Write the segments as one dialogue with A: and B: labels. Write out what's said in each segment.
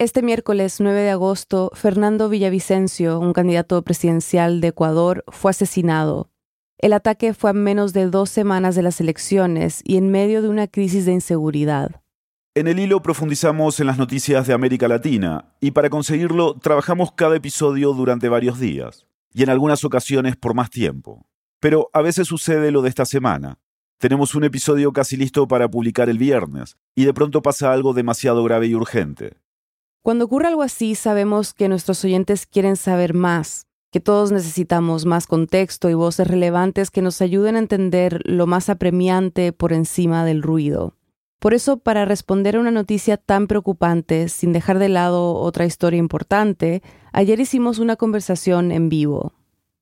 A: Este miércoles 9 de agosto, Fernando Villavicencio, un candidato presidencial de Ecuador, fue asesinado. El ataque fue a menos de dos semanas de las elecciones y en medio de una crisis de inseguridad.
B: En el hilo profundizamos en las noticias de América Latina y para conseguirlo trabajamos cada episodio durante varios días y en algunas ocasiones por más tiempo. Pero a veces sucede lo de esta semana. Tenemos un episodio casi listo para publicar el viernes y de pronto pasa algo demasiado grave y urgente.
A: Cuando ocurre algo así, sabemos que nuestros oyentes quieren saber más, que todos necesitamos más contexto y voces relevantes que nos ayuden a entender lo más apremiante por encima del ruido. Por eso, para responder a una noticia tan preocupante, sin dejar de lado otra historia importante, ayer hicimos una conversación en vivo.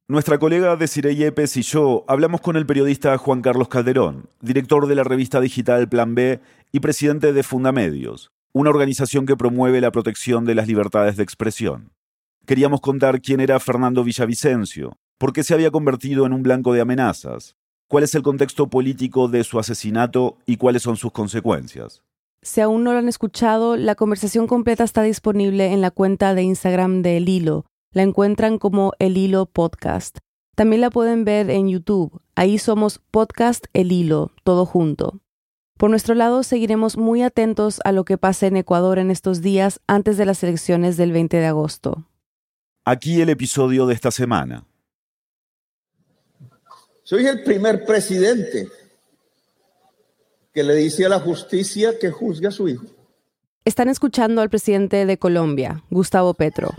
B: Nuestra colega Desiree Yepes y yo hablamos con el periodista Juan Carlos Calderón, director de la revista digital Plan B y presidente de Fundamedios, una organización que promueve la protección de las libertades de expresión. Queríamos contar quién era Fernando Villavicencio, por qué se había convertido en un blanco de amenazas, cuál es el contexto político de su asesinato y cuáles son sus consecuencias.
A: Si aún no lo han escuchado, la conversación completa está disponible en la cuenta de Instagram de El Hilo. La encuentran como El Hilo Podcast. También la pueden ver en YouTube. Ahí somos Podcast El Hilo, todo junto. Por nuestro lado, seguiremos muy atentos a lo que pase en Ecuador en estos días antes de las elecciones del 20 de agosto.
B: Aquí el episodio de esta semana.
C: Soy el primer presidente que le dice a la justicia que juzgue a su hijo.
A: Están escuchando al presidente de Colombia, Gustavo Petro.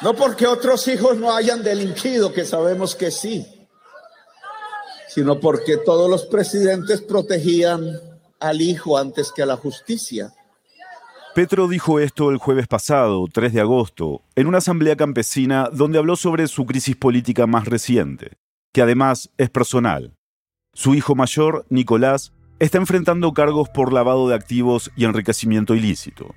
C: No porque otros hijos no hayan delinquido, que sabemos que sí, sino porque todos los presidentes protegían al hijo antes que a la justicia.
B: Petro dijo esto el jueves pasado, 3 de agosto, en una asamblea campesina donde habló sobre su crisis política más reciente, que además es personal. Su hijo mayor, Nicolás, está enfrentando cargos por lavado de activos y enriquecimiento ilícito.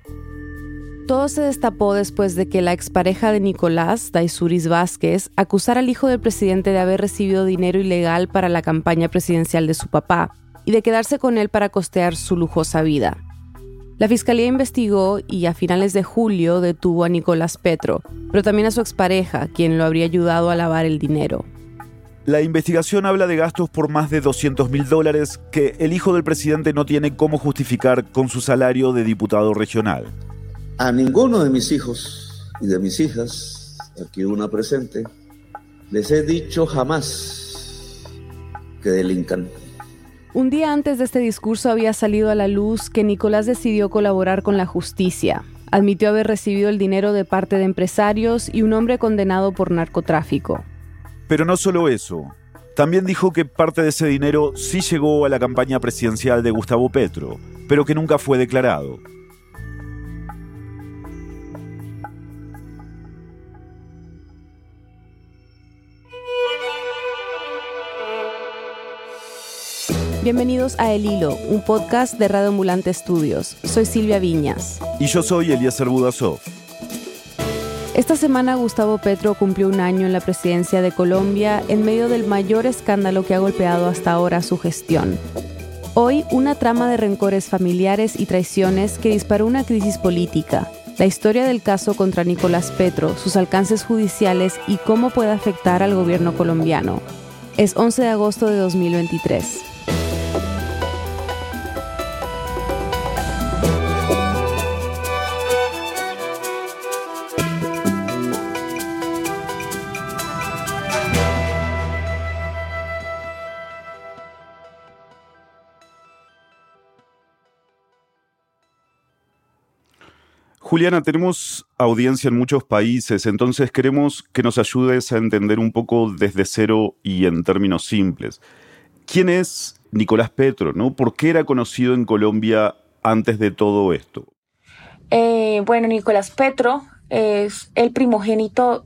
A: Todo se destapó después de que la expareja de Nicolás, Daisuris Vázquez, acusara al hijo del presidente de haber recibido dinero ilegal para la campaña presidencial de su papá y de quedarse con él para costear su lujosa vida. La fiscalía investigó y a finales de julio detuvo a Nicolás Petro, pero también a su expareja, quien lo habría ayudado a lavar el dinero.
B: La investigación habla de gastos por más de 200 mil dólares que el hijo del presidente no tiene cómo justificar con su salario de diputado regional.
C: A ninguno de mis hijos y de mis hijas, aquí una presente, les he dicho jamás que delincan.
A: Un día antes de este discurso había salido a la luz que Nicolás decidió colaborar con la justicia. Admitió haber recibido el dinero de parte de empresarios y un hombre condenado por narcotráfico.
B: Pero no solo eso. También dijo que parte de ese dinero sí llegó a la campaña presidencial de Gustavo Petro, pero que nunca fue declarado.
A: Bienvenidos a El Hilo, un podcast de Radio Ambulante Estudios. Soy Silvia Viñas.
B: Y yo soy Eliezer Budasov.
A: Esta semana Gustavo Petro cumplió un año en la presidencia de Colombia en medio del mayor escándalo que ha golpeado hasta ahora su gestión. Hoy, una trama de rencores familiares y traiciones que disparó una crisis política, la historia del caso contra Nicolás Petro, sus alcances judiciales y cómo puede afectar al gobierno colombiano. Es 11 de agosto de 2023.
B: Juliana, tenemos audiencia en muchos países, entonces queremos que nos ayudes a entender un poco desde cero y en términos simples. ¿Quién es Nicolás Petro? ¿no? ¿Por qué era conocido en Colombia antes de todo esto?
D: Eh, bueno, Nicolás Petro es el primogénito.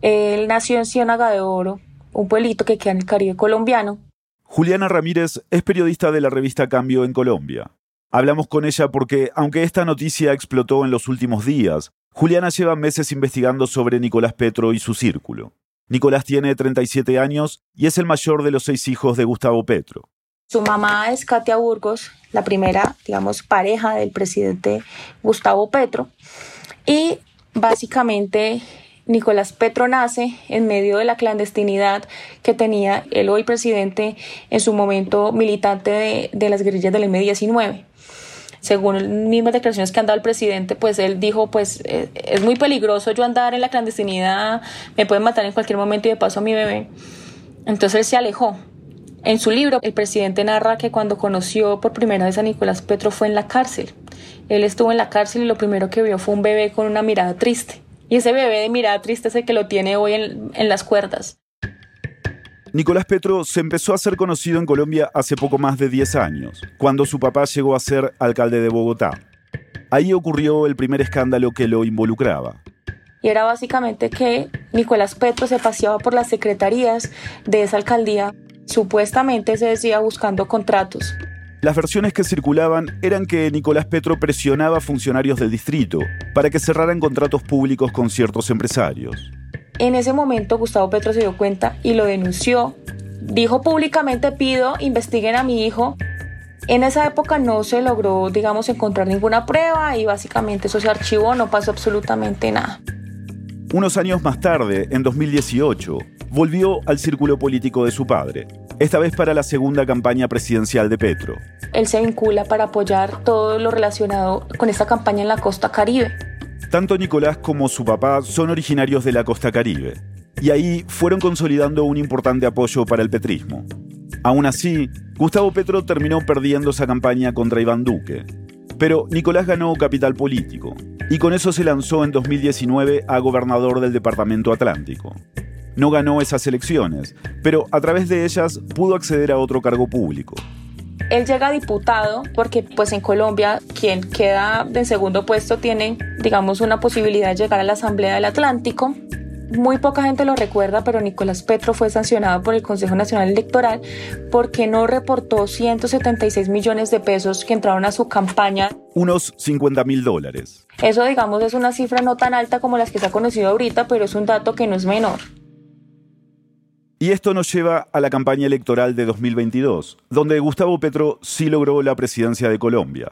D: Él nació en Ciénaga de Oro, un pueblito que queda en el Caribe colombiano.
B: Juliana Ramírez es periodista de la revista Cambio en Colombia. Hablamos con ella porque, aunque esta noticia explotó en los últimos días, Juliana lleva meses investigando sobre Nicolás Petro y su círculo. Nicolás tiene 37 años y es el mayor de los seis hijos de Gustavo Petro.
D: Su mamá es Katia Burgos, la primera, digamos, pareja del presidente Gustavo Petro. Y básicamente Nicolás Petro nace en medio de la clandestinidad que tenía el hoy presidente en su momento militante de, las guerrillas del M-19 según mismas declaraciones que han dado el presidente, pues él dijo, pues eh, es muy peligroso yo andar en la clandestinidad, me pueden matar en cualquier momento y de paso a mi bebé. Entonces él se alejó. En su libro, el presidente narra que cuando conoció por primera vez a Nicolás Petro fue en la cárcel. Él estuvo en la cárcel y lo primero que vio fue un bebé con una mirada triste. Y ese bebé de mirada triste es el que lo tiene hoy en, las cuerdas.
B: Nicolás Petro se empezó a ser conocido en Colombia hace poco más de 10 años, cuando su papá llegó a ser alcalde de Bogotá. Ahí ocurrió el primer escándalo que lo involucraba.
D: Y era básicamente que Nicolás Petro se paseaba por las secretarías de esa alcaldía, supuestamente se decía buscando contratos.
B: Las versiones que circulaban eran que Nicolás Petro presionaba a funcionarios del distrito para que cerraran contratos públicos con ciertos empresarios.
D: En ese momento Gustavo Petro se dio cuenta y lo denunció. Dijo públicamente pido, investiguen a mi hijo. En esa época no se logró, digamos, encontrar ninguna prueba y básicamente eso se archivó, no pasó absolutamente nada.
B: Unos años más tarde, en 2018, volvió al círculo político de su padre, esta vez para la segunda campaña presidencial de Petro.
D: Él se vincula para apoyar todo lo relacionado con esta campaña en la costa caribe.
B: Tanto Nicolás como su papá son originarios de la costa caribe, y ahí fueron consolidando un importante apoyo para el petrismo. Aún así, Gustavo Petro terminó perdiendo esa campaña contra Iván Duque. Pero Nicolás ganó capital político, y con eso se lanzó en 2019 a gobernador del Departamento Atlántico no ganó esas elecciones, pero a través de ellas pudo acceder a otro cargo público.
D: Él llega a diputado porque pues en Colombia quien queda en segundo puesto tiene digamos una posibilidad de llegar a la Asamblea del Atlántico muy poca gente lo recuerda, pero Nicolás Petro fue sancionado por el Consejo Nacional Electoral porque no reportó 176 millones de pesos que entraron a su campaña.
B: Unos 50 mil dólares.
D: Eso, digamos, es una cifra no tan alta como las que se ha conocido ahorita, pero es un dato que no es menor.
B: Y esto nos lleva a la campaña electoral de 2022, donde Gustavo Petro sí logró la presidencia de Colombia.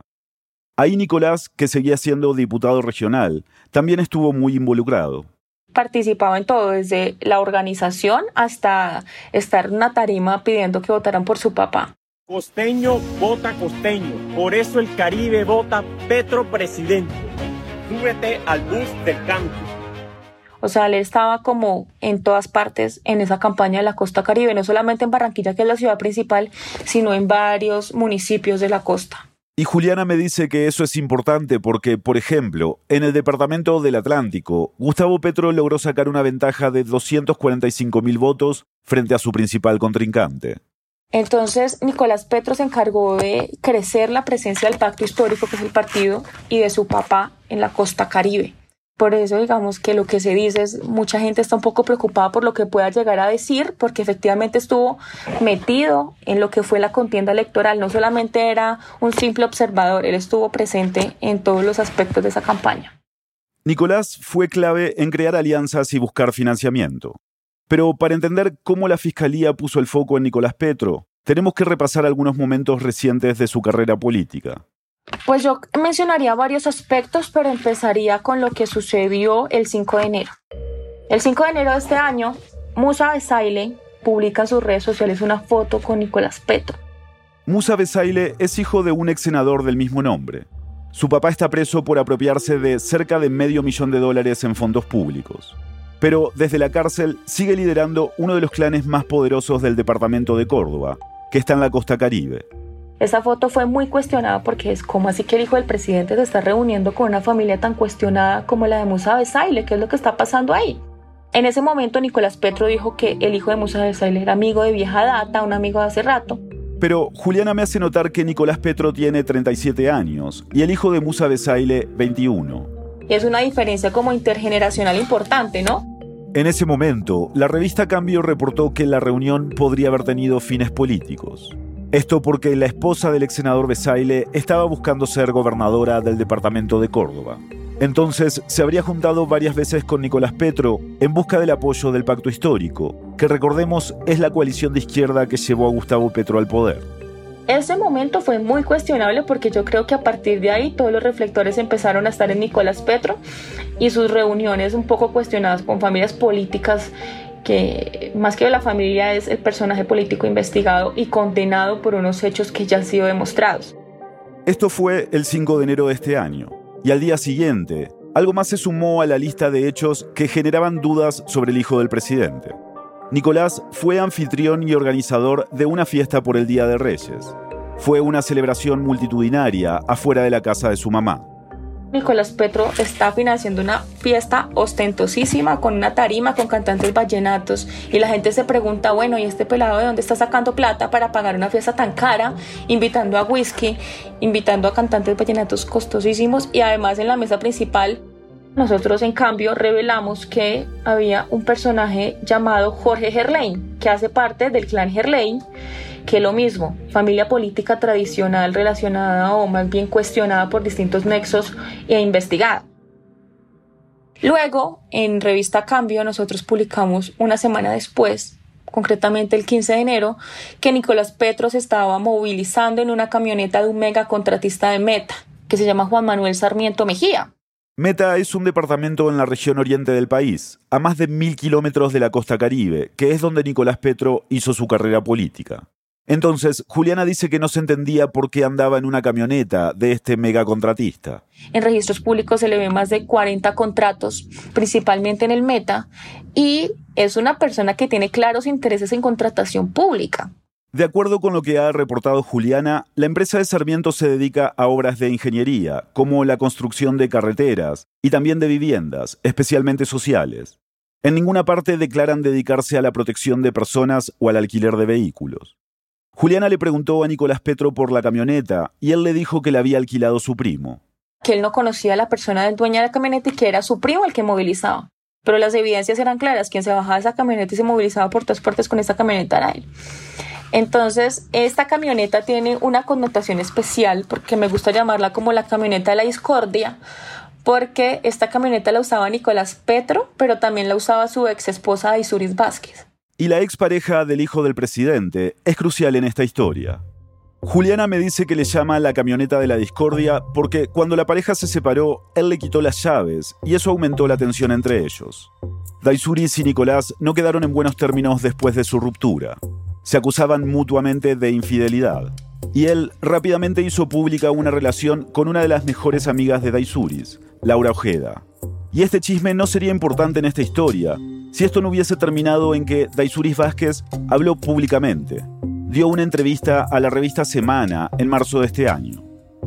B: Ahí Nicolás, que seguía siendo diputado regional, también estuvo muy involucrado.
D: Participaba en todo, desde la organización hasta estar en una tarima pidiendo que votaran por su papá.
E: Costeño vota costeño, por eso el Caribe vota Petro presidente. Súbete al bus del cambio.
D: O sea, él estaba como en todas partes en esa campaña de la costa caribe, no solamente en Barranquilla, que es la ciudad principal, sino en varios municipios de la costa.
B: Y Juliana me dice que eso es importante porque, por ejemplo, en el departamento del Atlántico, Gustavo Petro logró sacar una ventaja de 245 mil votos frente a su principal contrincante.
D: Entonces, Nicolás Petro se encargó de crecer la presencia del pacto histórico, que es el partido, y de su papá en la costa caribe. Por eso digamos que lo que se dice es mucha gente está un poco preocupada por lo que pueda llegar a decir, porque efectivamente estuvo metido en lo que fue la contienda electoral, no solamente era un simple observador, él estuvo presente en todos los aspectos de esa campaña.
B: Nicolás fue clave en crear alianzas y buscar financiamiento. Pero para entender cómo la Fiscalía puso el foco en Nicolás Petro, tenemos que repasar algunos momentos recientes de su carrera política.
D: Pues yo mencionaría varios aspectos, pero empezaría con lo que sucedió el 5 de enero. El 5 de enero de este año, Musa Besaile publica en sus redes sociales una foto con Nicolás Petro.
B: Musa Besaile es hijo de un ex senador del mismo nombre. Su papá está preso por apropiarse de cerca de medio millón de dólares en fondos públicos. Pero desde la cárcel sigue liderando uno de los clanes más poderosos del departamento de Córdoba, que está en la costa caribe.
D: Esa foto fue muy cuestionada porque es como así que el hijo del presidente se está reuniendo con una familia tan cuestionada como la de Musa Besaile, ¿qué es lo que está pasando ahí? En ese momento Nicolás Petro dijo que el hijo de Musa Besaile era amigo de vieja data, un amigo de hace rato.
B: Pero Juliana me hace notar que Nicolás Petro tiene 37 años y el hijo de Musa Besaile 21.
D: Y es una diferencia como intergeneracional importante, ¿no?
B: En ese momento, la revista Cambio reportó que la reunión podría haber tenido fines políticos. Esto porque la esposa del ex senador Besaile estaba buscando ser gobernadora del departamento de Córdoba. Entonces se habría juntado varias veces con Nicolás Petro en busca del apoyo del pacto histórico, que recordemos es la coalición de izquierda que llevó a Gustavo Petro al poder.
D: Ese momento fue muy cuestionable porque yo creo que a partir de ahí todos los reflectores empezaron a estar en Nicolás Petro y sus reuniones un poco cuestionadas con familias políticas que más que la familia es el personaje político investigado y condenado por unos hechos que ya han sido demostrados.
B: Esto fue el 5 de enero de este año y al día siguiente algo más se sumó a la lista de hechos que generaban dudas sobre el hijo del presidente. Nicolás fue anfitrión y organizador de una fiesta por el Día de Reyes. Fue una celebración multitudinaria afuera de la casa de su mamá.
D: Nicolás Petro está financiando una fiesta ostentosísima con una tarima con cantantes vallenatos y la gente se pregunta, bueno, ¿y este pelado de dónde está sacando plata para pagar una fiesta tan cara? Invitando a whisky, invitando a cantantes vallenatos costosísimos y además en la mesa principal nosotros en cambio revelamos que había un personaje llamado Jorge Gerlain, que hace parte del clan Gerlain, que lo mismo, familia política tradicional relacionada o más bien cuestionada por distintos nexos e investigada. Luego, en revista Cambio, nosotros publicamos una semana después, concretamente el 15 de enero, que Nicolás Petro se estaba movilizando en una camioneta de un mega contratista de Meta, que se llama Juan Manuel Sarmiento Mejía.
B: Meta es un departamento en la región oriente del país, a más de mil kilómetros de la costa caribe, que es donde Nicolás Petro hizo su carrera política. Entonces, Juliana dice que no se entendía por qué andaba en una camioneta de este megacontratista.
D: En registros públicos se le ve más de 40 contratos, principalmente en el Meta, y es una persona que tiene claros intereses en contratación pública.
B: De acuerdo con lo que ha reportado Juliana, la empresa de Sarmiento se dedica a obras de ingeniería, como la construcción de carreteras y también de viviendas, especialmente sociales. En ninguna parte declaran dedicarse a la protección de personas o al alquiler de vehículos. Juliana le preguntó a Nicolás Petro por la camioneta y él le dijo que la había alquilado su primo.
D: Que él no conocía a la persona del dueño de la camioneta y que era su primo el que movilizaba. Pero las evidencias eran claras, quien se bajaba de esa camioneta y se movilizaba por todas partes con esa camioneta era él. Entonces, esta camioneta tiene una connotación especial porque me gusta llamarla como la camioneta de la discordia, porque esta camioneta la usaba Nicolás Petro, pero también la usaba su ex esposa Isuris Vázquez
B: y la expareja del hijo del presidente es crucial en esta historia. Juliana me dice que le llama la camioneta de la discordia porque cuando la pareja se separó, él le quitó las llaves y eso aumentó la tensión entre ellos. Daisuris y Nicolás no quedaron en buenos términos después de su ruptura. Se acusaban mutuamente de infidelidad. Y él rápidamente hizo pública una relación con una de las mejores amigas de Daisuris, Laura Ojeda. Y este chisme no sería importante en esta historia si esto no hubiese terminado en que Daisuris Vázquez habló públicamente. Dio una entrevista a la revista Semana en marzo de este año.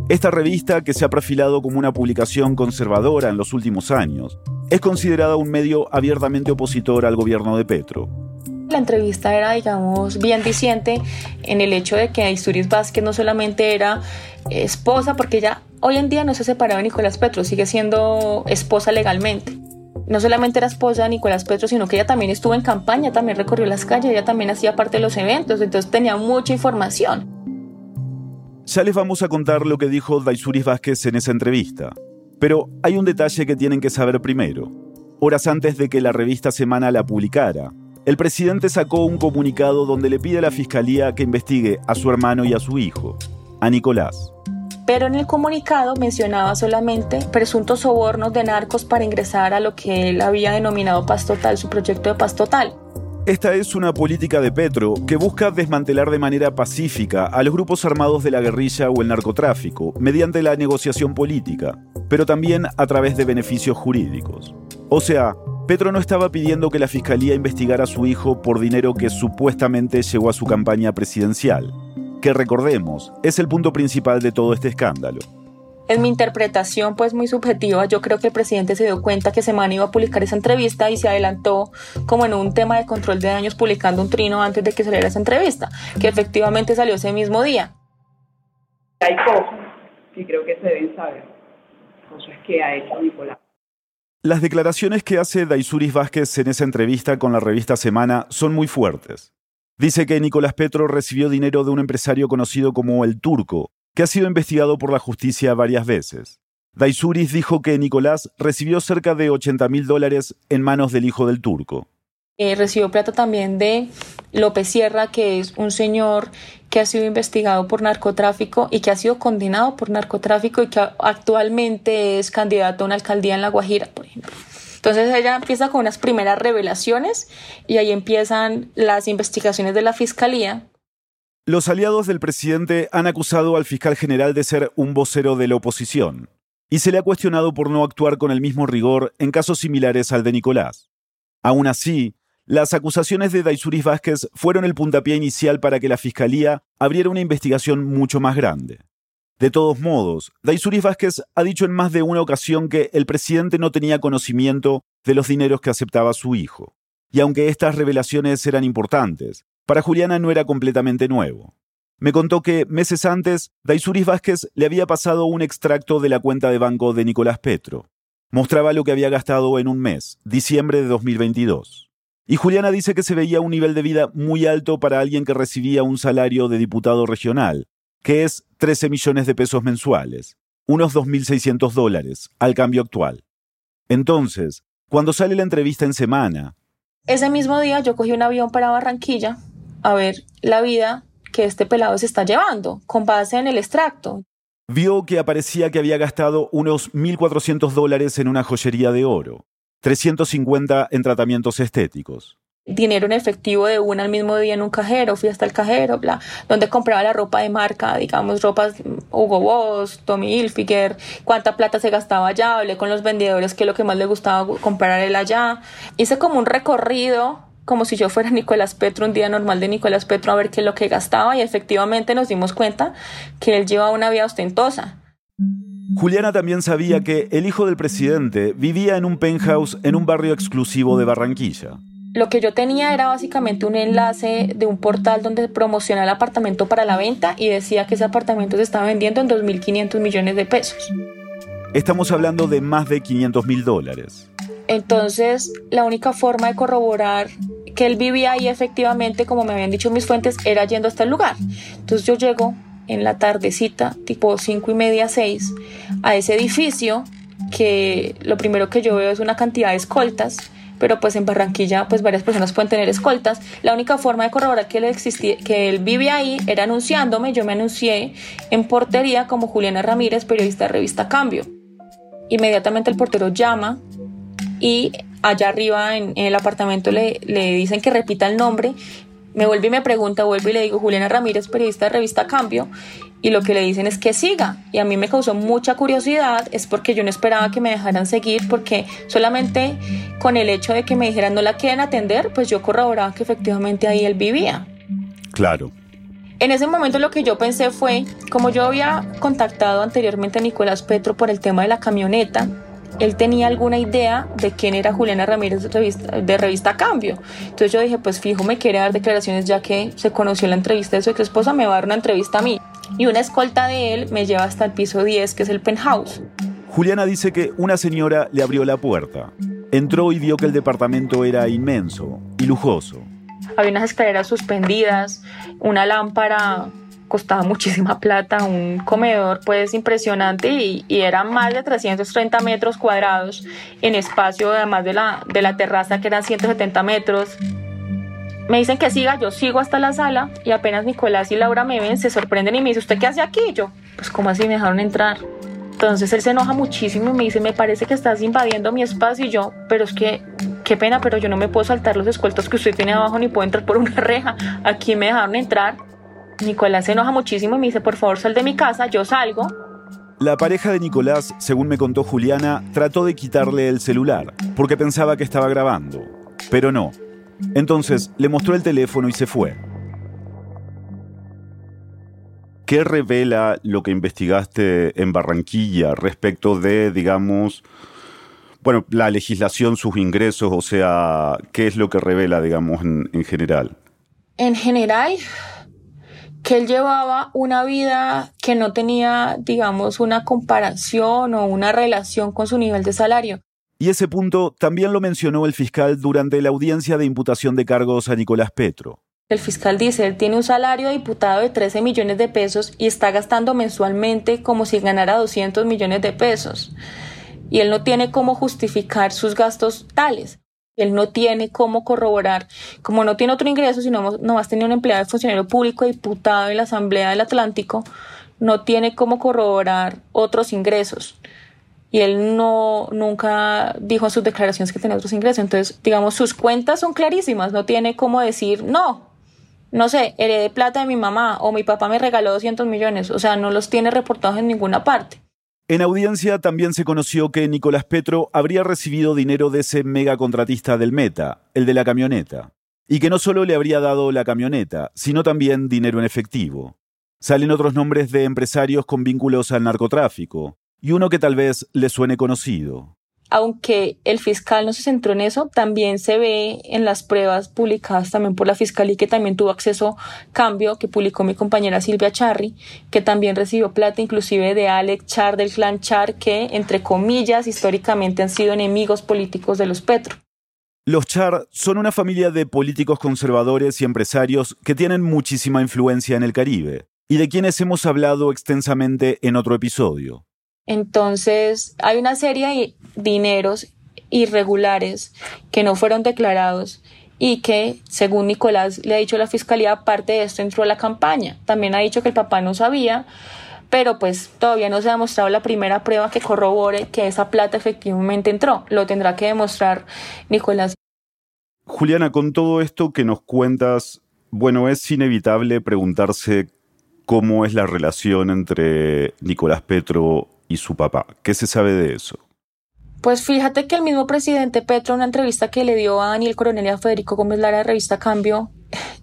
B: Esta revista, que se ha perfilado como una publicación conservadora en los últimos años, es considerada un medio abiertamente opositor al gobierno de Petro.
D: La entrevista era, digamos, bien diciente en el hecho de que Daisuris Vázquez no solamente era esposa, porque ella hoy en día no se separado de Nicolás Petro, sigue siendo esposa legalmente no solamente era esposa de Nicolás Petro, sino que ella también estuvo en campaña, también recorrió las calles, ella también hacía parte de los eventos, entonces tenía mucha información.
B: Ya les vamos a contar lo que dijo Daisuris Vázquez en esa entrevista, pero hay un detalle que tienen que saber primero. Horas antes de que la revista Semana la publicara, el presidente sacó un comunicado donde le pide a la fiscalía que investigue a su hermano y a su hijo, a Nicolás
D: pero en el comunicado mencionaba solamente presuntos sobornos de narcos para ingresar a lo que él había denominado Paz Total, su proyecto de Paz Total.
B: Esta es una política de Petro que busca desmantelar de manera pacífica a los grupos armados de la guerrilla o el narcotráfico mediante la negociación política, pero también a través de beneficios jurídicos. O sea, Petro no estaba pidiendo que la fiscalía investigara a su hijo por dinero que supuestamente llegó a su campaña presidencial que recordemos, es el punto principal de todo este escándalo.
D: En mi interpretación, pues muy subjetiva, yo creo que el presidente se dio cuenta que Semana iba a publicar esa entrevista y se adelantó como en un tema de control de daños publicando un trino antes de que saliera esa entrevista, que efectivamente salió ese mismo día.
F: Hay cosas que creo que se deben saber, cosas que ha hecho Nicolás.
B: Las declaraciones que hace Daisuris Vázquez en esa entrevista con la revista Semana son muy fuertes. Dice que Nicolás Petro recibió dinero de un empresario conocido como El Turco, que ha sido investigado por la justicia varias veces. Daisuris dijo que Nicolás recibió cerca de 80 mil dólares en manos del hijo del turco.
D: Eh, recibió plata también de López Sierra, que es un señor que ha sido investigado por narcotráfico y que ha sido condenado por narcotráfico y que actualmente es candidato a una alcaldía en La Guajira, por ejemplo. Entonces ella empieza con unas primeras revelaciones y ahí empiezan las investigaciones de la fiscalía.
B: Los aliados del presidente han acusado al fiscal general de ser un vocero de la oposición y se le ha cuestionado por no actuar con el mismo rigor en casos similares al de Nicolás. Aún así, las acusaciones de Daisuris Vázquez fueron el puntapié inicial para que la Fiscalía abriera una investigación mucho más grande. De todos modos, Daisuris Vázquez ha dicho en más de una ocasión que el presidente no tenía conocimiento de los dineros que aceptaba su hijo. Y aunque estas revelaciones eran importantes, para Juliana no era completamente nuevo. Me contó que meses antes, Daisuris Vázquez le había pasado un extracto de la cuenta de banco de Nicolás Petro. Mostraba lo que había gastado en un mes, diciembre de 2022. Y Juliana dice que se veía un nivel de vida muy alto para alguien que recibía un salario de diputado regional, que es 13 millones de pesos mensuales, unos 2.600 dólares, al cambio actual. Entonces, cuando sale la entrevista en semana...
D: Ese mismo día yo cogí un avión para Barranquilla a ver la vida que este pelado se está llevando, con base en el extracto.
B: Vio que aparecía que había gastado unos 1.400 dólares en una joyería de oro, 350 en tratamientos estéticos.
D: Dinero en efectivo de una al mismo día en un cajero, fui hasta el cajero, bla, donde compraba la ropa de marca, digamos, ropas Hugo Boss, Tommy Hilfiger, cuánta plata se gastaba allá, hablé con los vendedores qué es lo que más le gustaba comprar él allá. Hice como un recorrido como si yo fuera Nicolás Petro, un día normal de Nicolás Petro, a ver qué es lo que gastaba y efectivamente nos dimos cuenta que él llevaba una vida ostentosa.
B: Juliana también sabía que el hijo del presidente vivía en un penthouse en un barrio exclusivo de Barranquilla.
D: Lo que yo tenía era básicamente un enlace de un portal donde promociona el apartamento para la venta y decía que ese apartamento se estaba vendiendo en 2.500 millones de pesos.
B: Estamos hablando de más de 500 mil dólares.
D: Entonces, la única forma de corroborar que él vivía ahí efectivamente, como me habían dicho mis fuentes, era yendo hasta el lugar. Entonces yo llego en la tardecita, tipo cinco y media, seis, a ese edificio que lo primero que yo veo es una cantidad de escoltas, pero pues en Barranquilla pues varias personas pueden tener escoltas. La única forma de corroborar que él, existía, que él vivía ahí era anunciándome, yo me anuncié en portería como Juliana Ramírez, periodista de revista Cambio. Inmediatamente el portero llama y allá arriba en, el apartamento le, le dicen que repita el nombre me vuelve y me pregunta, vuelvo y le digo, Juliana Ramírez, periodista de revista Cambio, y lo que le dicen es que siga. Y a mí me causó mucha curiosidad, es porque yo no esperaba que me dejaran seguir, porque solamente con el hecho de que me dijeran no la quieren atender, pues yo corroboraba que efectivamente ahí él vivía.
B: Claro.
D: En ese momento lo que yo pensé fue, como yo había contactado anteriormente a Nicolás Petro por el tema de la camioneta, él tenía alguna idea de quién era Juliana Ramírez de revista, de revista Cambio. Entonces yo dije, pues fijo, me quiere dar declaraciones ya que se conoció la entrevista de su ex esposa, me va a dar una entrevista a mí. Y una escolta de él me lleva hasta el piso 10, que es el penthouse.
B: Juliana dice que una señora le abrió la puerta. Entró y vio que el departamento era inmenso y lujoso.
D: Había unas escaleras suspendidas, una lámpara costaba muchísima plata, un comedor pues impresionante y, era más de 330 metros cuadrados en espacio además de la, de la terraza que eran 170 metros. Me dicen que siga, yo sigo hasta la sala y apenas Nicolás y Laura me ven, se sorprenden y me dicen, ¿usted qué hace aquí? yo, pues como así me dejaron entrar. Entonces él se enoja muchísimo y me dice, me parece que estás invadiendo mi espacio y yo, pero es que, qué pena, pero yo no me puedo saltar los escoltos que usted tiene abajo ni puedo entrar por una reja. Aquí me dejaron entrar. Nicolás se enoja muchísimo y me dice, por favor, sal de mi casa, yo salgo.
B: La pareja de Nicolás, según me contó Juliana, trató de quitarle el celular, porque pensaba que estaba grabando, pero no. Entonces le mostró el teléfono y se fue. ¿Qué revela lo que investigaste en Barranquilla respecto de, digamos, bueno, la legislación, sus ingresos, o sea, qué es lo que revela, digamos, en, en general?
D: En general, que él llevaba una vida que no tenía, digamos, una comparación o una relación con su nivel de salario.
B: Y ese punto también lo mencionó el fiscal durante la audiencia de imputación de cargos a Nicolás Petro.
D: El fiscal dice, él tiene un salario de diputado de 13 millones de pesos y está gastando mensualmente como si ganara 200 millones de pesos. Y él no tiene cómo justificar sus gastos tales. Él no tiene cómo corroborar, como no tiene otro ingreso, sino nomás tenía un empleado de funcionario público, diputado en la Asamblea del Atlántico, no tiene cómo corroborar otros ingresos. Y él no nunca dijo en sus declaraciones que tenía otros ingresos. Entonces, digamos, sus cuentas son clarísimas. No tiene cómo decir, no, no sé, heredé plata de mi mamá o mi papá me regaló 200 millones. O sea, no los tiene reportados en ninguna parte.
B: En audiencia también se conoció que Nicolás Petro habría recibido dinero de ese megacontratista del Meta, el de la camioneta, y que no solo le habría dado la camioneta, sino también dinero en efectivo. Salen otros nombres de empresarios con vínculos al narcotráfico, y uno que tal vez le suene conocido
D: aunque el fiscal no se centró en eso, también se ve en las pruebas publicadas también por la fiscalía que también tuvo acceso cambio que publicó mi compañera Silvia Charri, que también recibió plata inclusive de Alex Char del clan Char, que entre comillas históricamente han sido enemigos políticos de los Petro.
B: Los Char son una familia de políticos conservadores y empresarios que tienen muchísima influencia en el Caribe y de quienes hemos hablado extensamente en otro episodio.
D: Entonces, hay una serie de dineros irregulares que no fueron declarados y que, según Nicolás le ha dicho a la fiscalía, parte de esto entró a la campaña. También ha dicho que el papá no sabía, pero pues todavía no se ha demostrado la primera prueba que corrobore que esa plata efectivamente entró. Lo tendrá que demostrar Nicolás.
B: Juliana, con todo esto que nos cuentas, bueno, es inevitable preguntarse cómo es la relación entre Nicolás Petro y su papá. ¿Qué se sabe de eso?
D: Pues fíjate que el mismo presidente Petro, en una entrevista que le dio a Daniel Coronel y a Federico Gómez Lara de Revista Cambio,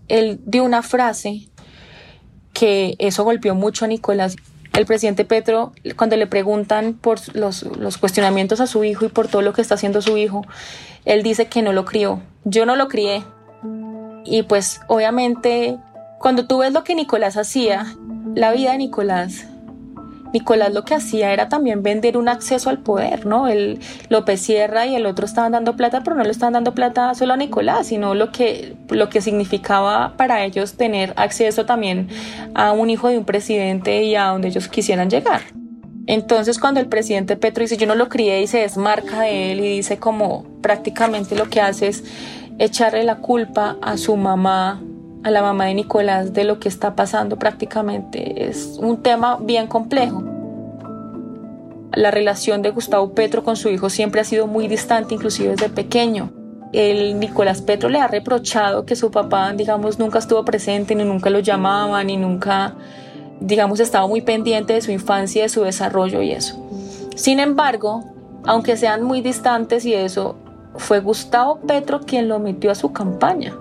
D: él dio una frase que eso golpeó mucho a Nicolás. El presidente Petro, cuando le preguntan por los, los cuestionamientos a su hijo y por todo lo que está haciendo su hijo, él dice que no lo crió. Yo no lo crié. Y pues obviamente, cuando tú ves lo que Nicolás hacía, la vida de Nicolás Nicolás lo que hacía era también vender un acceso al poder, ¿no? El López Sierra y el otro estaban dando plata, pero no le estaban dando plata solo a Nicolás, sino lo que, lo que significaba para ellos tener acceso también a un hijo de un presidente y a donde ellos quisieran llegar. Entonces cuando el presidente Petro dice yo no lo crié y se desmarca de él y dice como prácticamente lo que hace es echarle la culpa a su mamá a la mamá de Nicolás de lo que está pasando prácticamente. Es un tema bien complejo. La relación de Gustavo Petro con su hijo siempre ha sido muy distante, inclusive desde pequeño. El Nicolás Petro le ha reprochado que su papá, digamos, nunca estuvo presente, ni nunca lo llamaba, ni nunca, digamos, estaba muy pendiente de su infancia, de su desarrollo y eso. Sin embargo, aunque sean muy distantes y eso, fue Gustavo Petro quien lo metió a su campaña.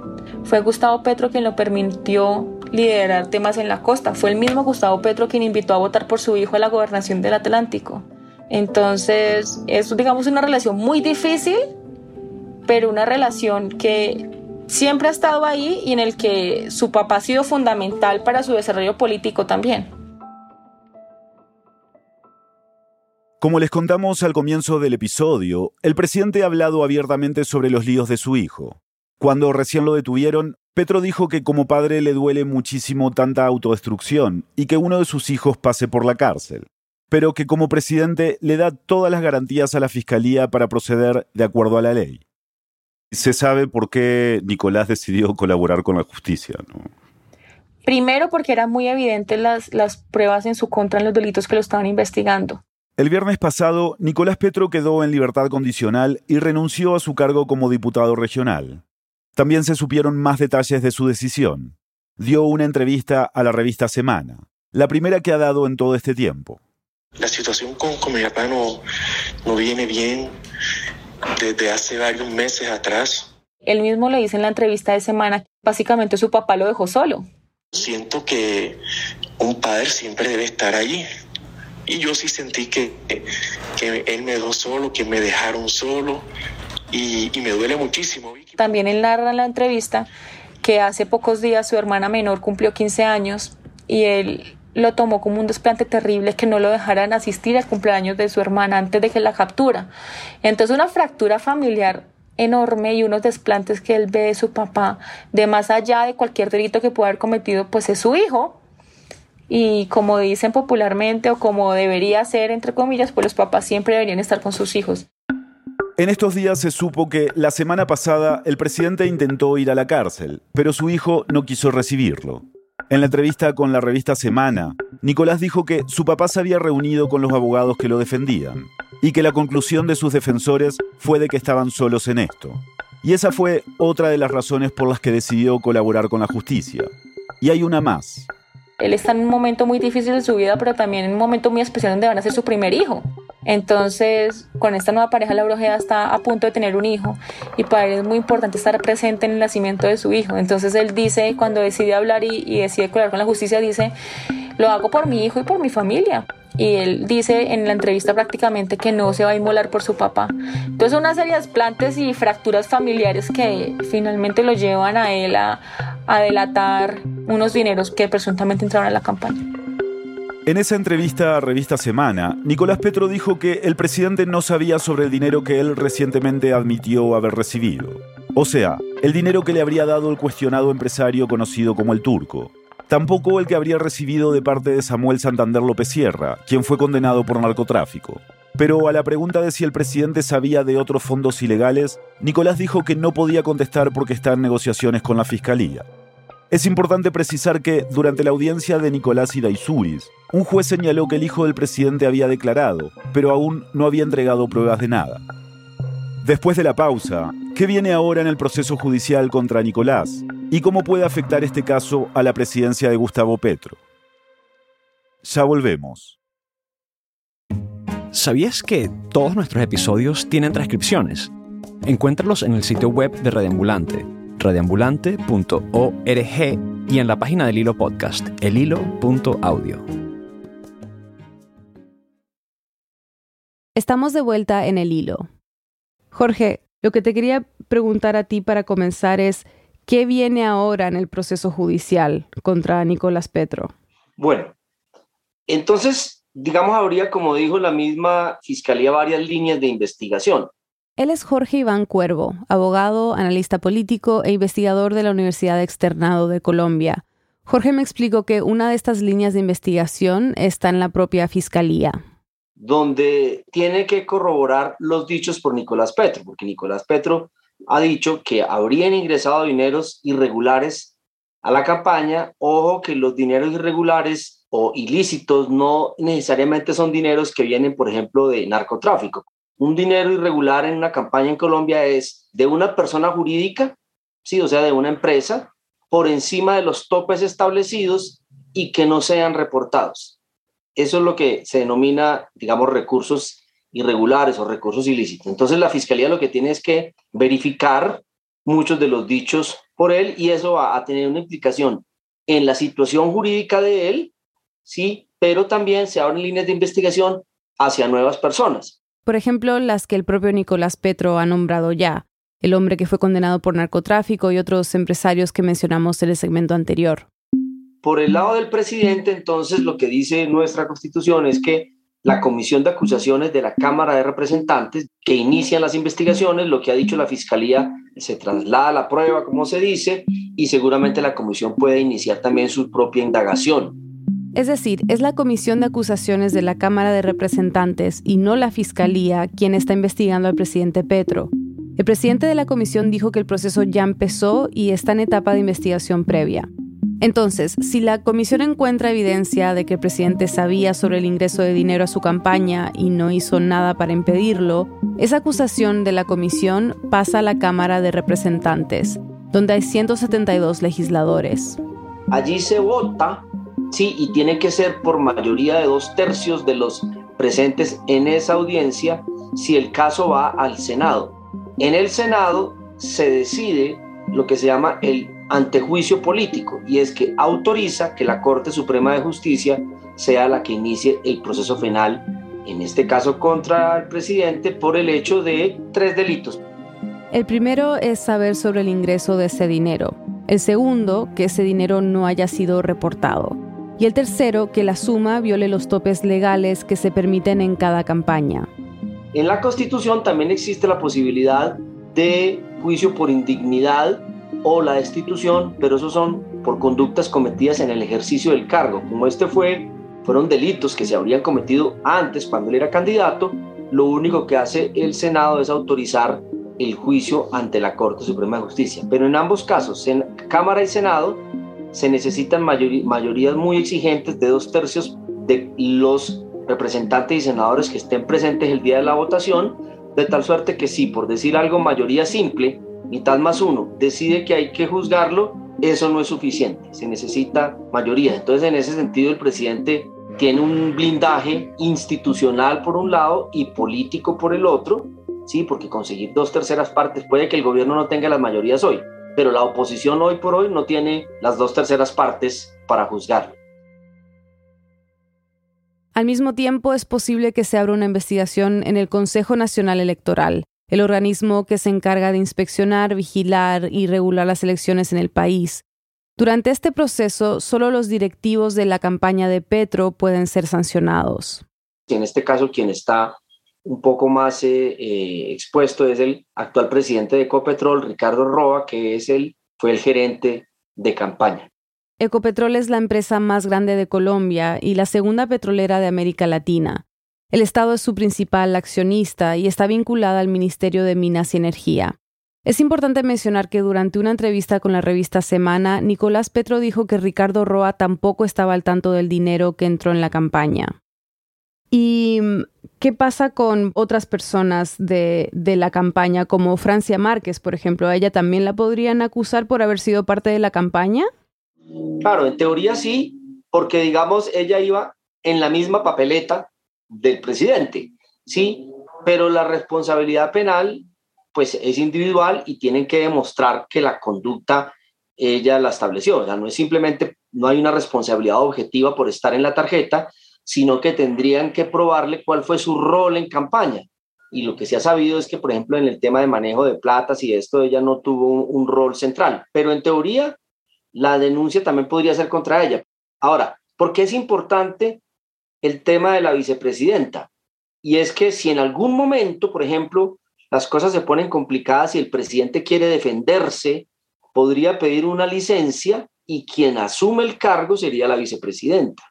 D: Fue Gustavo Petro quien lo permitió liderar temas en la costa. Fue el mismo Gustavo Petro quien invitó a votar por su hijo a la gobernación del Atlántico. Entonces, es, digamos, una relación muy difícil, pero una relación que siempre ha estado ahí y en el que su papá ha sido fundamental para su desarrollo político también.
B: Como les contamos al comienzo del episodio, el presidente ha hablado abiertamente sobre los líos de su hijo. Cuando recién lo detuvieron, Petro dijo que como padre le duele muchísimo tanta autodestrucción y que uno de sus hijos pase por la cárcel, pero que como presidente le da todas las garantías a la fiscalía para proceder de acuerdo a la ley. Se sabe por qué Nicolás decidió colaborar con la justicia, ¿no?
D: Primero porque eran muy evidentes las, las pruebas en su contra en los delitos que lo estaban investigando.
B: El viernes pasado, Nicolás Petro quedó en libertad condicional y renunció a su cargo como diputado regional. También se supieron más detalles de su decisión. Dio una entrevista a la revista Semana, la primera que ha dado en todo este tiempo.
G: La situación con, mi papá no, no viene bien desde hace varios meses atrás.
D: Él mismo le dice en la entrevista de semana, básicamente su papá lo dejó solo.
G: Siento que un padre siempre debe estar allí. Y yo sí sentí que, que él me dejó solo, que me dejaron solo y, me duele muchísimo.
D: También él narra en la entrevista que hace pocos días su hermana menor cumplió 15 años y él lo tomó como un desplante terrible que no lo dejaran asistir al cumpleaños de su hermana antes de que la captura. Entonces una fractura familiar enorme y unos desplantes que él ve de su papá, de más allá de cualquier delito que pueda haber cometido, pues es su hijo. Y como dicen popularmente o como debería ser, entre comillas, pues los papás siempre deberían estar con sus hijos.
B: En estos días se supo que la semana pasada el presidente intentó ir a la cárcel, pero su hijo no quiso recibirlo. En la entrevista con la revista Semana, Nicolás dijo que su papá se había reunido con los abogados que lo defendían y que la conclusión de sus defensores fue de que estaban solos en esto. Y esa fue otra de las razones por las que decidió colaborar con la justicia. Y hay una más.
D: Él está en un momento muy difícil de su vida, pero también en un momento muy especial donde van a ser su primer hijo. Entonces, con esta nueva pareja, la brujea está a punto de tener un hijo y para él es muy importante estar presente en el nacimiento de su hijo. Entonces, él dice, cuando decide hablar y, y decide colaborar con la justicia, dice, lo hago por mi hijo y por mi familia y él dice en la entrevista prácticamente que no se va a inmolar por su papá. Entonces una serie de desplantes y fracturas familiares que finalmente lo llevan a él a, a delatar unos dineros que presuntamente entraron a la campaña.
B: En esa entrevista a Revista Semana, Nicolás Petro dijo que el presidente no sabía sobre el dinero que él recientemente admitió haber recibido. O sea, el dinero que le habría dado el cuestionado empresario conocido como el turco. Tampoco el que habría recibido de parte de Samuel Santander López Sierra, quien fue condenado por narcotráfico. Pero a la pregunta de si el presidente sabía de otros fondos ilegales, Nicolás dijo que no podía contestar porque está en negociaciones con la fiscalía. Es importante precisar que, durante la audiencia de Nicolás y Daisuris, un juez señaló que el hijo del presidente había declarado, pero aún no había entregado pruebas de nada. Después de la pausa, ¿qué viene ahora en el proceso judicial contra Nicolás? ¿Y cómo puede afectar este caso a la presidencia de Gustavo Petro? Ya volvemos.
H: ¿Sabías que todos nuestros episodios tienen transcripciones? Encuéntralos en el sitio web de Radiambulante, radiambulante.org y en la página del Hilo Podcast, elhilo.audio.
A: Estamos de vuelta en el hilo. Jorge, lo que te quería preguntar a ti para comenzar es, ¿qué viene ahora en el proceso judicial contra Nicolás Petro?
I: Bueno, entonces, digamos, habría, como dijo la misma Fiscalía, varias líneas de investigación.
A: Él es Jorge Iván Cuervo, abogado, analista político e investigador de la Universidad Externado de Colombia. Jorge me explicó que una de estas líneas de investigación está en la propia Fiscalía
I: donde tiene que corroborar los dichos por Nicolás Petro, porque Nicolás Petro ha dicho que habrían ingresado dineros irregulares a la campaña. Ojo que los dineros irregulares o ilícitos no necesariamente son dineros que vienen, por ejemplo, de narcotráfico. Un dinero irregular en una campaña en Colombia es de una persona jurídica, sí, o sea, de una empresa, por encima de los topes establecidos y que no sean reportados. Eso es lo que se denomina, digamos, recursos irregulares o recursos ilícitos. Entonces la fiscalía lo que tiene es que verificar muchos de los dichos por él y eso va a tener una implicación en la situación jurídica de él, sí, pero también se abren líneas de investigación hacia nuevas personas.
A: Por ejemplo, las que el propio Nicolás Petro ha nombrado ya, el hombre que fue condenado por narcotráfico y otros empresarios que mencionamos en el segmento anterior.
I: Por el lado del presidente, entonces, lo que dice nuestra constitución es que la comisión de acusaciones de la Cámara de Representantes que inician las investigaciones, lo que ha dicho la Fiscalía, se traslada la prueba, como se dice, y seguramente la comisión puede iniciar también su propia indagación.
A: Es decir, es la comisión de acusaciones de la Cámara de Representantes y no la Fiscalía quien está investigando al presidente Petro. El presidente de la comisión dijo que el proceso ya empezó y está en etapa de investigación previa. Entonces, si la comisión encuentra evidencia de que el presidente sabía sobre el ingreso de dinero a su campaña y no hizo nada para impedirlo, esa acusación de la comisión pasa a la Cámara de Representantes, donde hay 172 legisladores.
I: Allí se vota, sí, y tiene que ser por mayoría de dos tercios de los presentes en esa audiencia si el caso va al Senado. En el Senado se decide lo que se llama el antejuicio político y es que autoriza que la Corte Suprema de Justicia sea la que inicie el proceso penal, en este caso contra el presidente, por el hecho de tres delitos.
A: El primero es saber sobre el ingreso de ese dinero. El segundo, que ese dinero no haya sido reportado. Y el tercero, que la suma viole los topes legales que se permiten en cada campaña.
I: En la Constitución también existe la posibilidad de juicio por indignidad o la destitución, pero esos son por conductas cometidas en el ejercicio del cargo. Como este fue, fueron delitos que se habrían cometido antes cuando él era candidato, lo único que hace el Senado es autorizar el juicio ante la Corte Suprema de Justicia. Pero en ambos casos, en Cámara y Senado, se necesitan mayorías muy exigentes de dos tercios de los representantes y senadores que estén presentes el día de la votación, de tal suerte que si, por decir algo, mayoría simple, mitad más uno, decide que hay que juzgarlo, eso no es suficiente, se necesita mayoría. Entonces, en ese sentido, el presidente tiene un blindaje institucional por un lado y político por el otro, sí, porque conseguir dos terceras partes puede que el gobierno no tenga las mayorías hoy, pero la oposición hoy por hoy no tiene las dos terceras partes para juzgarlo.
A: Al mismo tiempo, es posible que se abra una investigación en el Consejo Nacional Electoral, el organismo que se encarga de inspeccionar, vigilar y regular las elecciones en el país. Durante este proceso, solo los directivos de la campaña de Petro pueden ser sancionados.
I: En este caso, quien está un poco más eh, eh, expuesto es el actual presidente de Ecopetrol, Ricardo Roa, que es el, fue el gerente de campaña.
A: Ecopetrol es la empresa más grande de Colombia y la segunda petrolera de América Latina. El Estado es su principal accionista y está vinculada al Ministerio de Minas y Energía. Es importante mencionar que durante una entrevista con la revista Semana, Nicolás Petro dijo que Ricardo Roa tampoco estaba al tanto del dinero que entró en la campaña. ¿Y qué pasa con otras personas de, de, la campaña, como Francia Márquez, por ejemplo? ¿A ella también la podrían acusar por haber sido parte de la campaña?
I: Claro, en teoría sí, porque digamos, ella iba en la misma papeleta del presidente, ¿sí? Pero la responsabilidad penal, pues es individual y tienen que demostrar que la conducta ella la estableció. O sea, no es simplemente, no hay una responsabilidad objetiva por estar en la tarjeta, sino que tendrían que probarle cuál fue su rol en campaña. Y lo que se ha sabido es que, por ejemplo, en el tema de manejo de platas y esto, ella no tuvo un, rol central. Pero en teoría, la denuncia también podría ser contra ella. Ahora, ¿por qué es importante el tema de la vicepresidenta? Y es que si en algún momento, por ejemplo, las cosas se ponen complicadas y el presidente quiere defenderse, podría pedir una licencia y quien asume el cargo sería la vicepresidenta.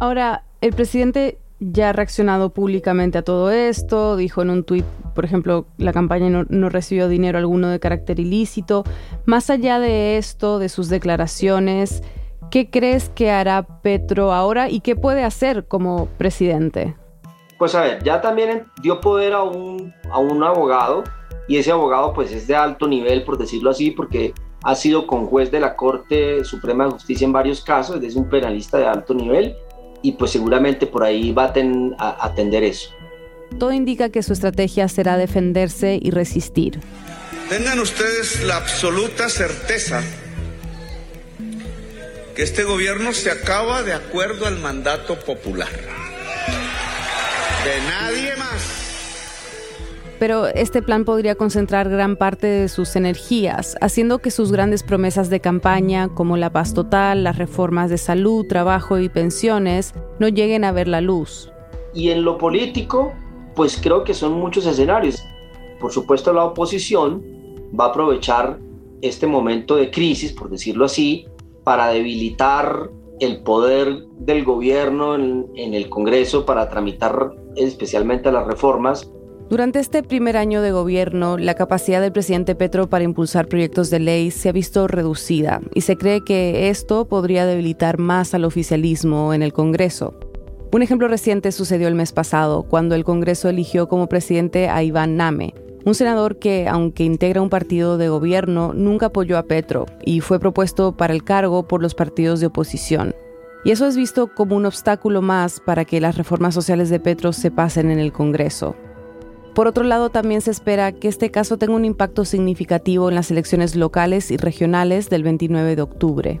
A: Ahora, el presidente ya ha reaccionado públicamente a todo esto, dijo en un tuit, por ejemplo, la campaña no, recibió dinero alguno de carácter ilícito. Más allá de esto, de sus declaraciones, ¿qué crees que hará Petro ahora y qué puede hacer como presidente?
I: Pues a ver, ya también dio poder a un, a un abogado y ese abogado pues es de alto nivel, por decirlo así, porque ha sido con juez de la Corte Suprema de Justicia en varios casos, es un penalista de alto nivel y pues seguramente por ahí va a, atender eso.
A: Todo indica que su estrategia será defenderse y resistir.
J: Tengan ustedes la absoluta certeza que este gobierno se acaba de acuerdo al mandato popular. De nadie más
A: pero este plan podría concentrar gran parte de sus energías, haciendo que sus grandes promesas de campaña, como la paz total, las reformas de salud, trabajo y pensiones, no lleguen a ver la luz.
I: Y en lo político, pues creo que son muchos escenarios. Por supuesto, la oposición va a aprovechar este momento de crisis, por decirlo así, para debilitar el poder del gobierno en, el Congreso para tramitar especialmente las reformas
A: durante este primer año de gobierno, la capacidad del presidente Petro para impulsar proyectos de ley se ha visto reducida y se cree que esto podría debilitar más al oficialismo en el Congreso. Un ejemplo reciente sucedió el mes pasado, cuando el Congreso eligió como presidente a Iván Name, un senador que, aunque integra un partido de gobierno, nunca apoyó a Petro y fue propuesto para el cargo por los partidos de oposición. Y eso es visto como un obstáculo más para que las reformas sociales de Petro se pasen en el Congreso. Por otro lado, también se espera que este caso tenga un impacto significativo en las elecciones locales y regionales del 29 de octubre.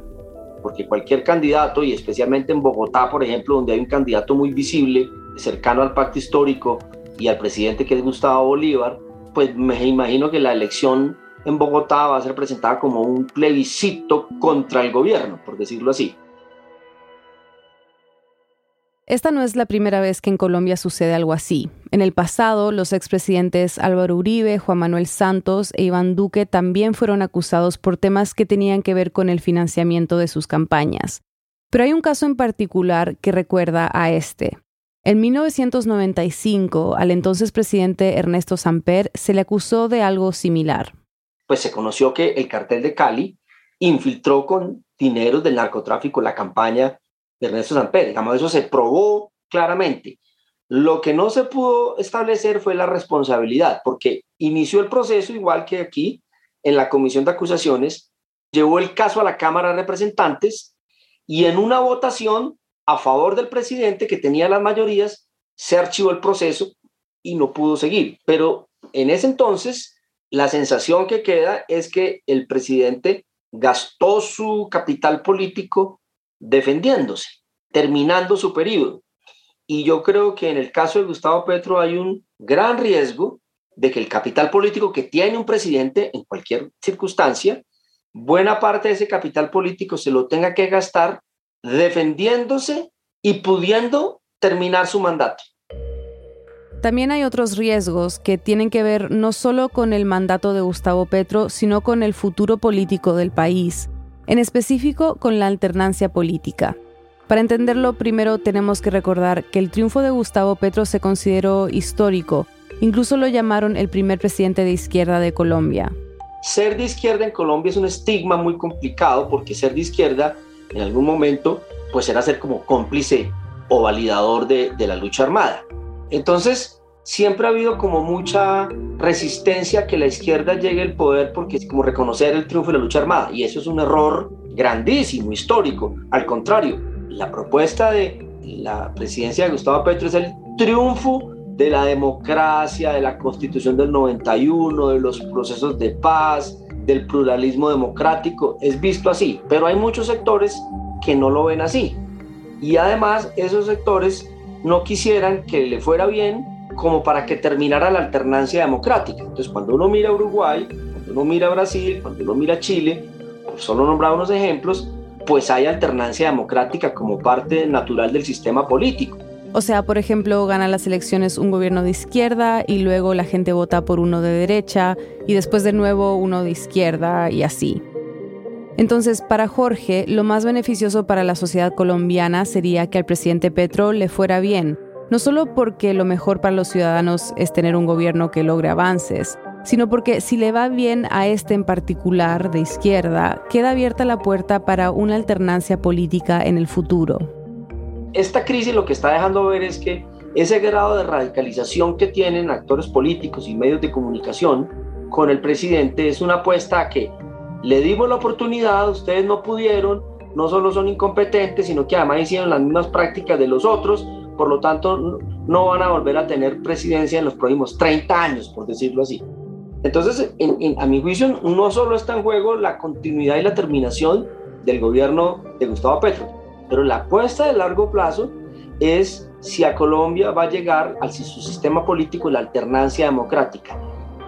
I: Porque cualquier candidato, y especialmente en Bogotá, por ejemplo, donde hay un candidato muy visible, cercano al pacto histórico y al presidente que es Gustavo Bolívar, pues me imagino que la elección en Bogotá va a ser presentada como un plebiscito contra el gobierno, por decirlo así.
A: Esta no es la primera vez que en Colombia sucede algo así. En el pasado, los expresidentes Álvaro Uribe, Juan Manuel Santos e Iván Duque también fueron acusados por temas que tenían que ver con el financiamiento de sus campañas. Pero hay un caso en particular que recuerda a este. En 1995, al entonces presidente Ernesto Samper se le acusó de algo similar.
I: Pues se conoció que el cartel de Cali infiltró con dinero del narcotráfico la campaña de Ernesto Samper. Digamos, eso se probó claramente. Lo que no se pudo establecer fue la responsabilidad, porque inició el proceso igual que aquí, en la comisión de acusaciones, llevó el caso a la Cámara de Representantes y en una votación a favor del presidente que tenía las mayorías, se archivó el proceso y no pudo seguir. Pero en ese entonces, la sensación que queda es que el presidente gastó su capital político defendiéndose, terminando su periodo. Y yo creo que en el caso de Gustavo Petro hay un gran riesgo de que el capital político que tiene un presidente en cualquier circunstancia, buena parte de ese capital político se lo tenga que gastar defendiéndose y pudiendo terminar su mandato.
A: También hay otros riesgos que tienen que ver no solo con el mandato de Gustavo Petro, sino con el futuro político del país, en específico con la alternancia política. Para entenderlo, primero tenemos que recordar que el triunfo de Gustavo Petro se consideró histórico. Incluso lo llamaron el primer presidente de izquierda de Colombia.
I: Ser de izquierda en Colombia es un estigma muy complicado porque ser de izquierda en algún momento pues era ser como cómplice o validador de, la lucha armada. Entonces, siempre ha habido como mucha resistencia a que la izquierda llegue al poder porque es como reconocer el triunfo de la lucha armada y eso es un error grandísimo, histórico. Al contrario, la propuesta de la presidencia de Gustavo Petro es el triunfo de la democracia, de la constitución del 91, de los procesos de paz, del pluralismo democrático, es visto así, pero hay muchos sectores que no lo ven así. Y además esos sectores no quisieran que le fuera bien como para que terminara la alternancia democrática. Entonces cuando uno mira Uruguay, cuando uno mira Brasil, cuando uno mira Chile, solo nombrar unos ejemplos, pues hay alternancia democrática como parte natural del sistema político.
A: O sea, por ejemplo, gana las elecciones un gobierno de izquierda y luego la gente vota por uno de derecha y después de nuevo uno de izquierda y así. Entonces, para Jorge, lo más beneficioso para la sociedad colombiana sería que al presidente Petro le fuera bien, no solo porque lo mejor para los ciudadanos es tener un gobierno que logre avances, sino porque si le va bien a este en particular de izquierda, queda abierta la puerta para una alternancia política en el futuro.
I: Esta crisis lo que está dejando ver es que ese grado de radicalización que tienen actores políticos y medios de comunicación con el presidente es una apuesta a que le dimos la oportunidad, ustedes no pudieron, no solo son incompetentes, sino que además hicieron las mismas prácticas de los otros, por lo tanto no van a volver a tener presidencia en los próximos 30 años, por decirlo así. Entonces, a mi juicio, no solo está en juego la continuidad y la terminación del gobierno de Gustavo Petro, pero la apuesta de largo plazo es si a Colombia va a llegar al su sistema político la alternancia democrática.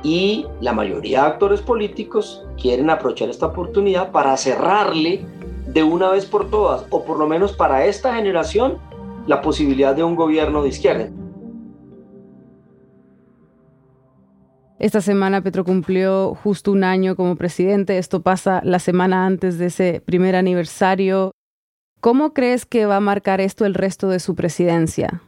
I: Y la mayoría de actores políticos quieren aprovechar esta oportunidad para cerrarle de una vez por todas, o por lo menos para esta generación, la posibilidad de un gobierno de izquierda.
A: Esta semana Petro cumplió justo un año como presidente. Esto pasa la semana antes de ese primer aniversario. ¿Cómo crees que va a marcar esto el resto de su presidencia?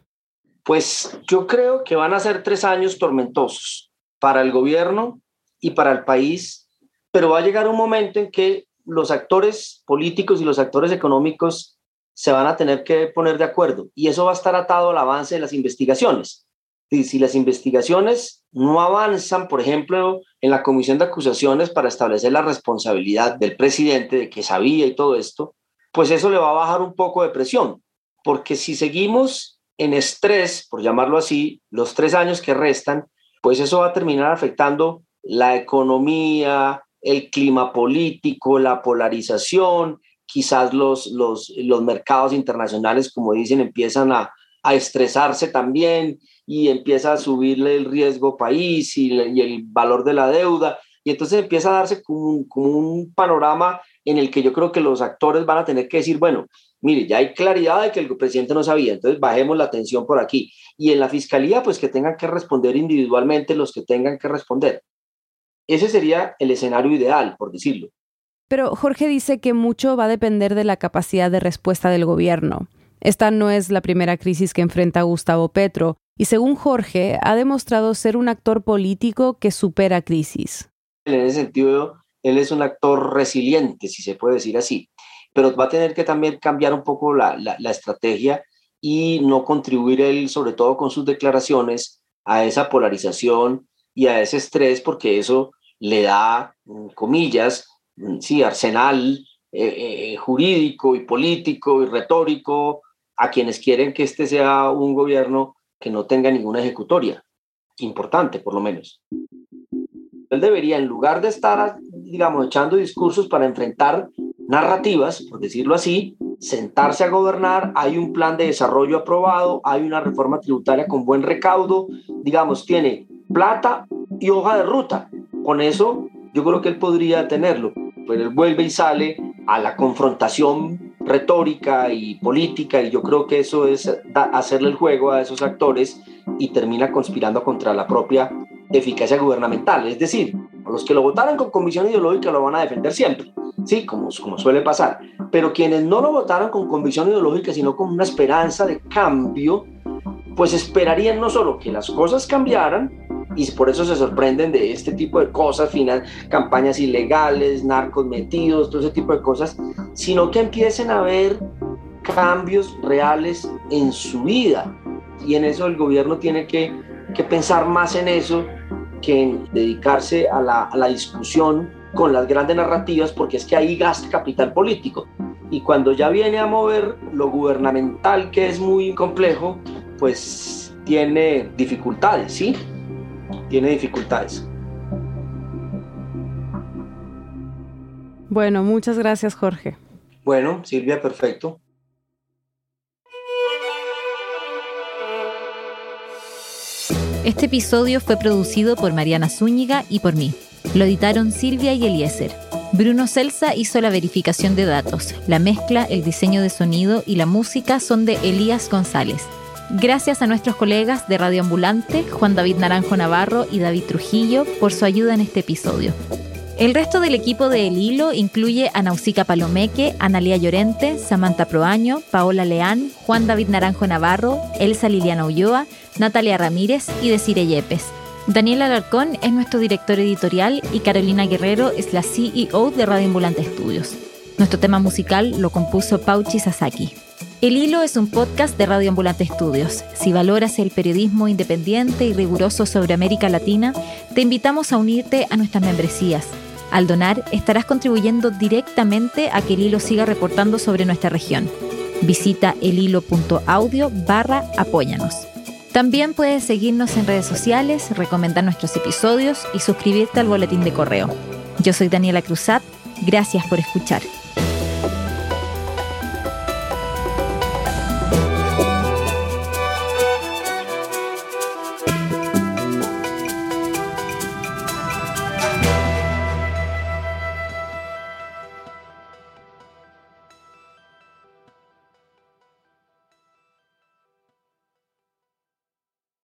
I: Pues yo creo que van a ser tres años tormentosos para el gobierno y para el país, pero va a llegar un momento en que los actores políticos y los actores económicos se van a tener que poner de acuerdo y eso va a estar atado al avance de las investigaciones. Y si las investigaciones no avanzan, por ejemplo, en la comisión de acusaciones para establecer la responsabilidad del presidente de que sabía y todo esto, pues eso le va a bajar un poco de presión, porque si seguimos en estrés, por llamarlo así, los tres años que restan, pues eso va a terminar afectando la economía, el clima político, la polarización, quizás los, los, los mercados internacionales, como dicen, empiezan a, a estresarse también y empieza a subirle el riesgo país y, el valor de la deuda. Y entonces empieza a darse como un, como un panorama en el que yo creo que los actores van a tener que decir, bueno, mire, ya hay claridad de que el presidente no sabía, entonces bajemos la atención por aquí. Y en la fiscalía, pues que tengan que responder individualmente los que tengan que responder. Ese sería el escenario ideal, por decirlo.
A: Pero Jorge dice que mucho va a depender de la capacidad de respuesta del gobierno. Esta no es la primera crisis que enfrenta Gustavo Petro, y según Jorge, ha demostrado ser un actor político que supera crisis.
I: En ese sentido, él es un actor resiliente, si se puede decir así, pero va a tener que también cambiar un poco la, la estrategia y no contribuir él, sobre todo con sus declaraciones, a esa polarización y a ese estrés, porque eso le da, mm, comillas, mm, sí, arsenal eh, eh, jurídico y político y retórico a quienes quieren que este sea un gobierno que no tenga ninguna ejecutoria, importante por lo menos. Él debería, en lugar de estar, digamos, echando discursos para enfrentar narrativas, por decirlo así, sentarse a gobernar, hay un plan de desarrollo aprobado, hay una reforma tributaria con buen recaudo, digamos, tiene plata y hoja de ruta. Con eso yo creo que él podría tenerlo, pero él vuelve y sale a la confrontación retórica y política y yo creo que eso es hacerle el juego a esos actores y termina conspirando contra la propia eficacia gubernamental. Es decir, los que lo votaron con convicción ideológica lo van a defender siempre, sí, como, como suele pasar. Pero quienes no lo votaron con convicción ideológica, sino con una esperanza de cambio, pues esperarían no solo que las cosas cambiaran, y por eso se sorprenden de este tipo de cosas, final, campañas ilegales, narcos metidos, todo ese tipo de cosas, sino que empiecen a haber cambios reales en su vida. Y en eso el gobierno tiene que, que pensar más en eso que en dedicarse a la, a la discusión con las grandes narrativas, porque es que ahí gasta capital político. Y cuando ya viene a mover lo gubernamental, que es muy complejo, pues tiene dificultades, ¿sí? tiene dificultades.
A: Bueno, muchas gracias Jorge.
I: Bueno, Silvia, perfecto.
K: Este episodio fue producido por Mariana Zúñiga y por mí. Lo editaron Silvia y Eliezer. Bruno Celsa hizo la verificación de datos. La mezcla, el diseño de sonido y la música son de Elías González. Gracias a nuestros colegas de Radio Ambulante, Juan David Naranjo Navarro y David Trujillo, por su ayuda en este episodio. El resto del equipo de El Hilo incluye a Nausica Palomeque, Analia Llorente, Samantha Proaño, Paola Leán, Juan David Naranjo Navarro, Elsa Liliana Ulloa, Natalia Ramírez y Desire Yepes. Daniel Alarcón es nuestro director editorial y Carolina Guerrero es la CEO de Radio Ambulante Estudios. Nuestro tema musical lo compuso Pauchi Sasaki. El Hilo es un podcast de Radio Ambulante Estudios. Si valoras el periodismo independiente y riguroso sobre América Latina, te invitamos a unirte a nuestras membresías. Al donar, estarás contribuyendo directamente a que el hilo siga reportando sobre nuestra región. Visita elhilo.audio barra apóyanos. También puedes seguirnos en redes sociales, recomendar nuestros episodios y suscribirte al boletín de correo. Yo soy Daniela Cruzat. Gracias por escuchar.